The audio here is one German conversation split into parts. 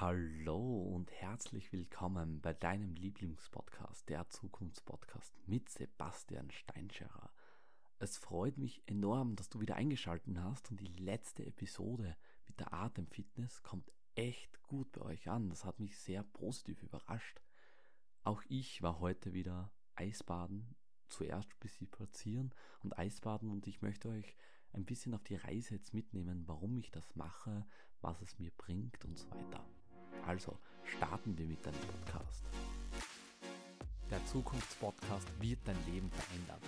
Hallo und herzlich willkommen bei deinem Lieblingspodcast, der Zukunftspodcast mit Sebastian Steinscherer. Es freut mich enorm, dass du wieder eingeschaltet hast und die letzte Episode mit der Atemfitness kommt echt gut bei euch an. Das hat mich sehr positiv überrascht. Auch ich war heute wieder Eisbaden, zuerst bis sie platzieren und Eisbaden und ich möchte euch ein bisschen auf die Reise jetzt mitnehmen, warum ich das mache, was es mir bringt und so weiter. Also starten wir mit deinem Podcast. Der Zukunftspodcast wird dein Leben verändern.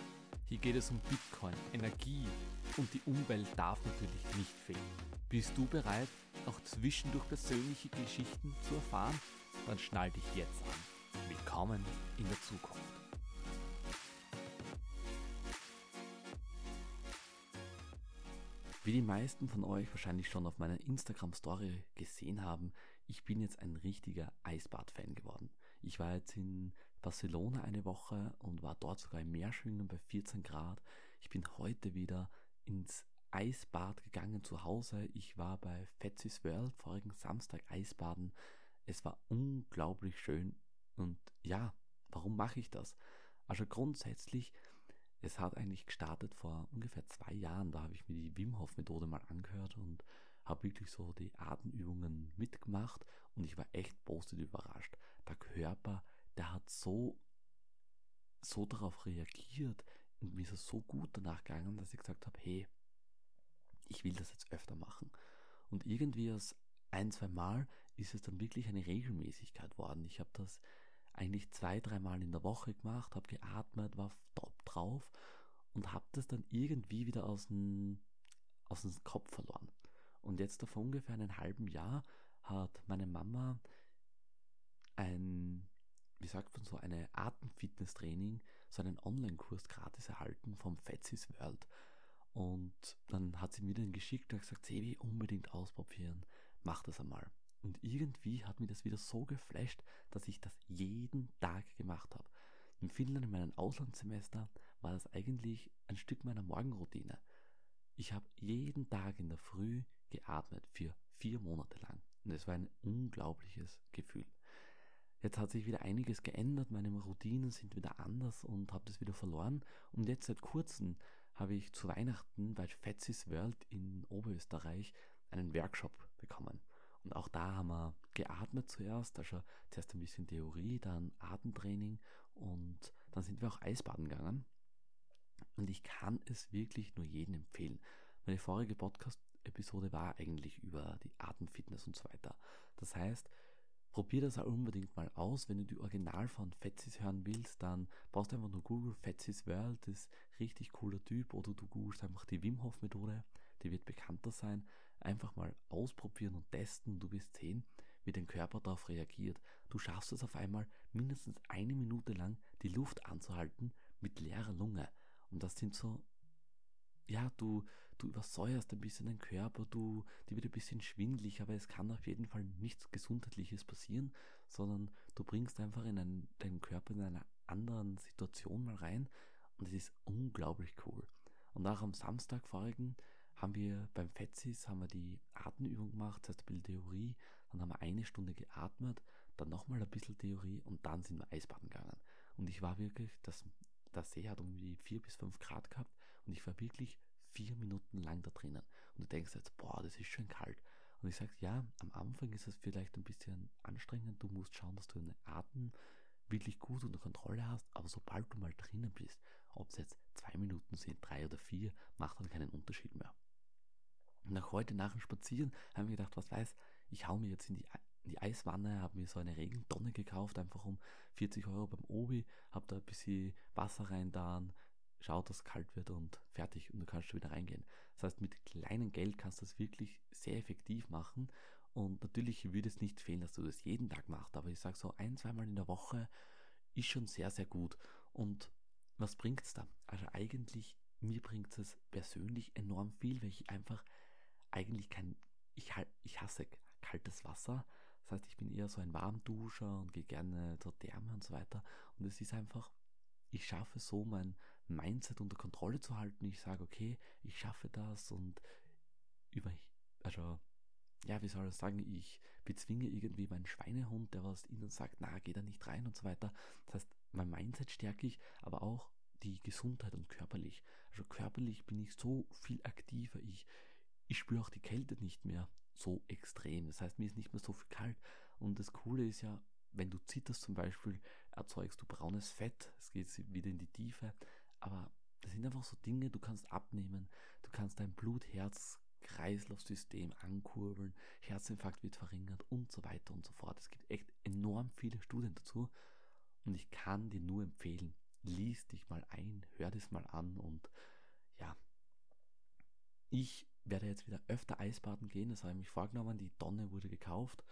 Hier geht es um Bitcoin, Energie und die Umwelt darf natürlich nicht fehlen. Bist du bereit, auch zwischendurch persönliche Geschichten zu erfahren? Dann schnall dich jetzt an. Willkommen in der Zukunft. Wie die meisten von euch wahrscheinlich schon auf meiner Instagram-Story gesehen haben, ich bin jetzt ein richtiger Eisbad-Fan geworden. Ich war jetzt in Barcelona eine Woche und war dort sogar im Meerschwingen bei 14 Grad. Ich bin heute wieder ins Eisbad gegangen zu Hause. Ich war bei Fetsis World vorigen Samstag Eisbaden. Es war unglaublich schön und ja, warum mache ich das? Also grundsätzlich es hat eigentlich gestartet vor ungefähr zwei Jahren. Da habe ich mir die Wim Hof Methode mal angehört und habe wirklich so die Atemübungen mitgemacht und ich war echt positiv überrascht. Der Körper, der hat so, so darauf reagiert und mir ist es so gut danach gegangen, dass ich gesagt habe, hey, ich will das jetzt öfter machen. Und irgendwie aus ein, zwei Mal ist es dann wirklich eine Regelmäßigkeit worden. Ich habe das eigentlich zwei, dreimal in der Woche gemacht, habe geatmet, war top drauf und habe das dann irgendwie wieder aus dem, aus dem Kopf verloren. Und jetzt vor ungefähr einem halben Jahr hat meine Mama ein, wie sagt man so, eine Atemfitness-Training, so einen Online-Kurs gratis erhalten vom Fetsis World. Und dann hat sie mir den geschickt und gesagt, Sebi, unbedingt ausprobieren, mach das einmal. Und irgendwie hat mir das wieder so geflasht, dass ich das jeden Tag gemacht habe. In Finnland in meinem Auslandssemester war das eigentlich ein Stück meiner Morgenroutine. Ich habe jeden Tag in der Früh geatmet für vier Monate lang. Und es war ein unglaubliches Gefühl. Jetzt hat sich wieder einiges geändert, meine Routinen sind wieder anders und habe das wieder verloren. Und jetzt seit kurzem habe ich zu Weihnachten bei Fetsis World in Oberösterreich einen Workshop bekommen. Und auch da haben wir geatmet zuerst, also zuerst ein bisschen Theorie, dann Atemtraining und dann sind wir auch Eisbaden gegangen. Und ich kann es wirklich nur jedem empfehlen. Meine vorige Podcast-Episode war eigentlich über die Atemfitness und so weiter. Das heißt, Probier das auch unbedingt mal aus. Wenn du die Original von Fetzis hören willst, dann brauchst du einfach nur Google Fetzis World, das ist richtig cooler Typ, oder du googelst einfach die Wim Hof Methode, die wird bekannter sein. Einfach mal ausprobieren und testen, du wirst sehen, wie dein Körper darauf reagiert. Du schaffst es auf einmal mindestens eine Minute lang die Luft anzuhalten mit leerer Lunge. Und das sind so ja, du, du übersäuerst ein bisschen deinen Körper, du, dir wird ein bisschen schwindlig, aber es kann auf jeden Fall nichts Gesundheitliches passieren, sondern du bringst einfach in einen, deinen Körper in einer anderen Situation mal rein und es ist unglaublich cool. Und auch am Samstag vorigen haben wir beim Fetzis haben wir die Atemübung gemacht, das heißt ein bisschen Theorie, dann haben wir eine Stunde geatmet, dann nochmal ein bisschen Theorie und dann sind wir Eisbaden gegangen. Und ich war wirklich, das der See hat irgendwie vier bis fünf Grad gehabt und ich war wirklich vier Minuten lang da drinnen. Und du denkst jetzt, boah, das ist schon kalt. Und ich sage, ja, am Anfang ist es vielleicht ein bisschen anstrengend. Du musst schauen, dass du deinen Atem wirklich gut unter Kontrolle hast. Aber sobald du mal drinnen bist, ob es jetzt zwei Minuten sind, drei oder vier, macht dann keinen Unterschied mehr. Und nach heute nach dem Spazieren haben wir gedacht, was weiß, ich hau mir jetzt in die in die Eiswanne, habe mir so eine Regentonne gekauft, einfach um 40 Euro beim Obi, habe da ein bisschen Wasser rein da, schaut, dass es kalt wird und fertig und du kannst schon wieder reingehen. Das heißt, mit kleinem Geld kannst du das wirklich sehr effektiv machen und natürlich würde es nicht fehlen, dass du das jeden Tag machst, aber ich sage so ein, zweimal in der Woche ist schon sehr, sehr gut. Und was bringt's da? Also eigentlich, mir bringt es persönlich enorm viel, weil ich einfach eigentlich kein, ich, ich hasse kaltes Wasser. Das heißt, ich bin eher so ein Warmduscher und gehe gerne zur Therme und so weiter. Und es ist einfach, ich schaffe so mein Mindset unter Kontrolle zu halten. Ich sage, okay, ich schaffe das und über, also ja, wie soll ich sagen, ich bezwinge irgendwie meinen Schweinehund, der was ihnen sagt, na, geh da nicht rein und so weiter. Das heißt, mein Mindset stärke ich, aber auch die Gesundheit und körperlich. Also körperlich bin ich so viel aktiver. Ich, ich spüre auch die Kälte nicht mehr so extrem. Das heißt, mir ist nicht mehr so viel kalt. Und das Coole ist ja, wenn du zitterst zum Beispiel, erzeugst du braunes Fett. Es geht wieder in die Tiefe. Aber das sind einfach so Dinge, du kannst abnehmen. Du kannst dein Blut, Herz, Kreislaufsystem ankurbeln, Herzinfarkt wird verringert und so weiter und so fort. Es gibt echt enorm viele Studien dazu und ich kann dir nur empfehlen, lies dich mal ein, hör das mal an und ja, ich werde jetzt wieder öfter Eisbaden gehen, das habe ich mich vorgenommen, die Tonne wurde gekauft.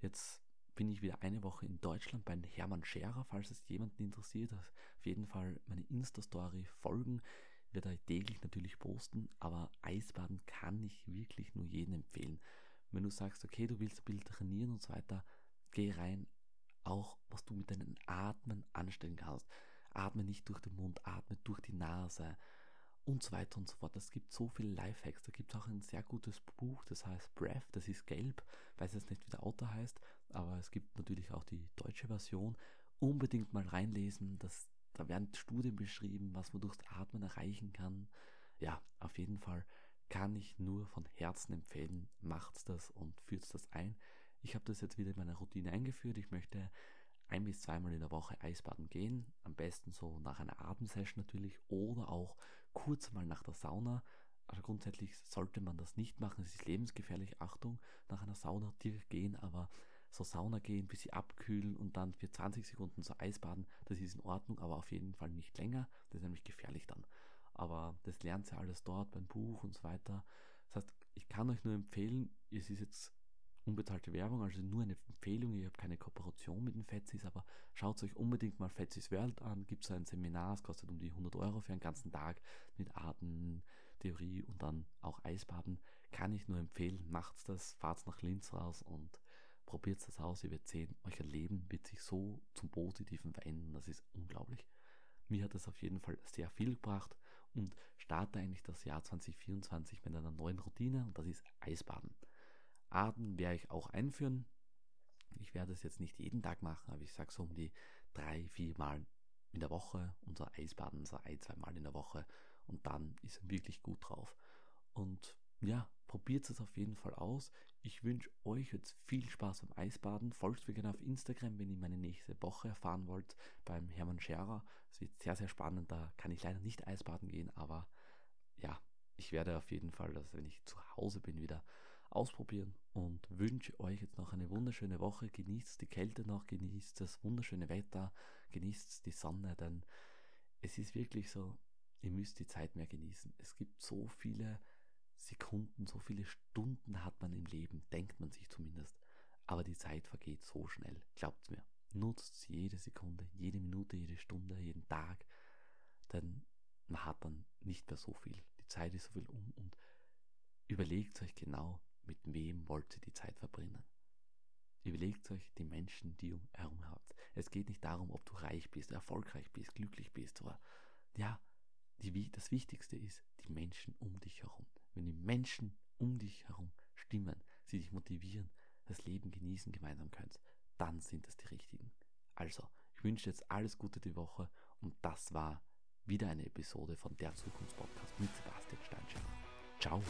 Jetzt bin ich wieder eine Woche in Deutschland bei Hermann Scherer, falls es jemanden interessiert, auf jeden Fall meine Insta-Story folgen werde euch täglich natürlich posten, aber Eisbaden kann ich wirklich nur jedem empfehlen. Wenn du sagst, okay, du willst ein bisschen trainieren und so weiter, geh rein, auch was du mit deinem Atmen anstellen kannst. Atme nicht durch den Mund, atme durch die Nase und so weiter und so fort. Es gibt so viele Lifehacks. Da gibt es auch ein sehr gutes Buch, das heißt Breath, das ist gelb, weiß jetzt nicht, wie der Autor heißt, aber es gibt natürlich auch die deutsche Version. Unbedingt mal reinlesen, das da werden Studien beschrieben, was man durchs Atmen erreichen kann. Ja, auf jeden Fall kann ich nur von Herzen empfehlen, macht's das und führt das ein. Ich habe das jetzt wieder in meiner Routine eingeführt. Ich möchte ein bis zweimal in der Woche Eisbaden gehen. Am besten so nach einer Atemsession natürlich oder auch kurz mal nach der Sauna. Also grundsätzlich sollte man das nicht machen. Es ist lebensgefährlich. Achtung, nach einer Sauna direkt gehen, aber so Sauna gehen, bis sie abkühlen und dann für 20 Sekunden so Eisbaden, das ist in Ordnung, aber auf jeden Fall nicht länger. Das ist nämlich gefährlich dann. Aber das lernt ihr alles dort beim Buch und so weiter. Das heißt, ich kann euch nur empfehlen, es ist jetzt unbezahlte Werbung, also nur eine Empfehlung, ich habe keine Kooperation mit den Fetzis, aber schaut euch unbedingt mal Fetzis World an, gibt es ein Seminar, es kostet um die 100 Euro für einen ganzen Tag mit Atemtheorie und dann auch Eisbaden, kann ich nur empfehlen, macht's das, fahrt nach Linz raus und probiert das aus, ihr werdet sehen, euer Leben wird sich so zum Positiven verändern, das ist unglaublich. Mir hat das auf jeden Fall sehr viel gebracht und starte eigentlich das Jahr 2024 mit einer neuen Routine und das ist Eisbaden. Arten werde ich auch einführen. Ich werde es jetzt nicht jeden Tag machen, aber ich sage so um die drei, vier Mal in der Woche unser Eisbaden, so ein, zwei Mal in der Woche und dann ist er wirklich gut drauf. Und ja, probiert es auf jeden Fall aus. Ich wünsche euch jetzt viel Spaß beim Eisbaden. Folgt mir gerne auf Instagram, wenn ihr meine nächste Woche erfahren wollt beim Hermann Scherer. Es wird sehr, sehr spannend. Da kann ich leider nicht Eisbaden gehen, aber ja, ich werde auf jeden Fall, dass wenn ich zu Hause bin, wieder ausprobieren und wünsche euch jetzt noch eine wunderschöne Woche. Genießt die Kälte noch, genießt das wunderschöne Wetter, genießt die Sonne, denn es ist wirklich so, ihr müsst die Zeit mehr genießen. Es gibt so viele Sekunden, so viele Stunden hat man im Leben, denkt man sich zumindest. Aber die Zeit vergeht so schnell. Glaubt's mir. Nutzt jede Sekunde, jede Minute, jede Stunde, jeden Tag. Denn man hat dann nicht mehr so viel. Die Zeit ist so viel um und überlegt euch genau, mit wem wollt ihr die Zeit verbringen. Überlegt euch die Menschen, die um herum habt. Es geht nicht darum, ob du reich bist, erfolgreich bist, glücklich bist, aber ja, die, das Wichtigste ist die Menschen um dich herum. Wenn die Menschen um dich herum stimmen, sie dich motivieren, das Leben genießen gemeinsam könnt, dann sind es die richtigen. Also, ich wünsche jetzt alles Gute die Woche und das war wieder eine Episode von der Zukunftspodcast mit Sebastian Steinschere. Ciao!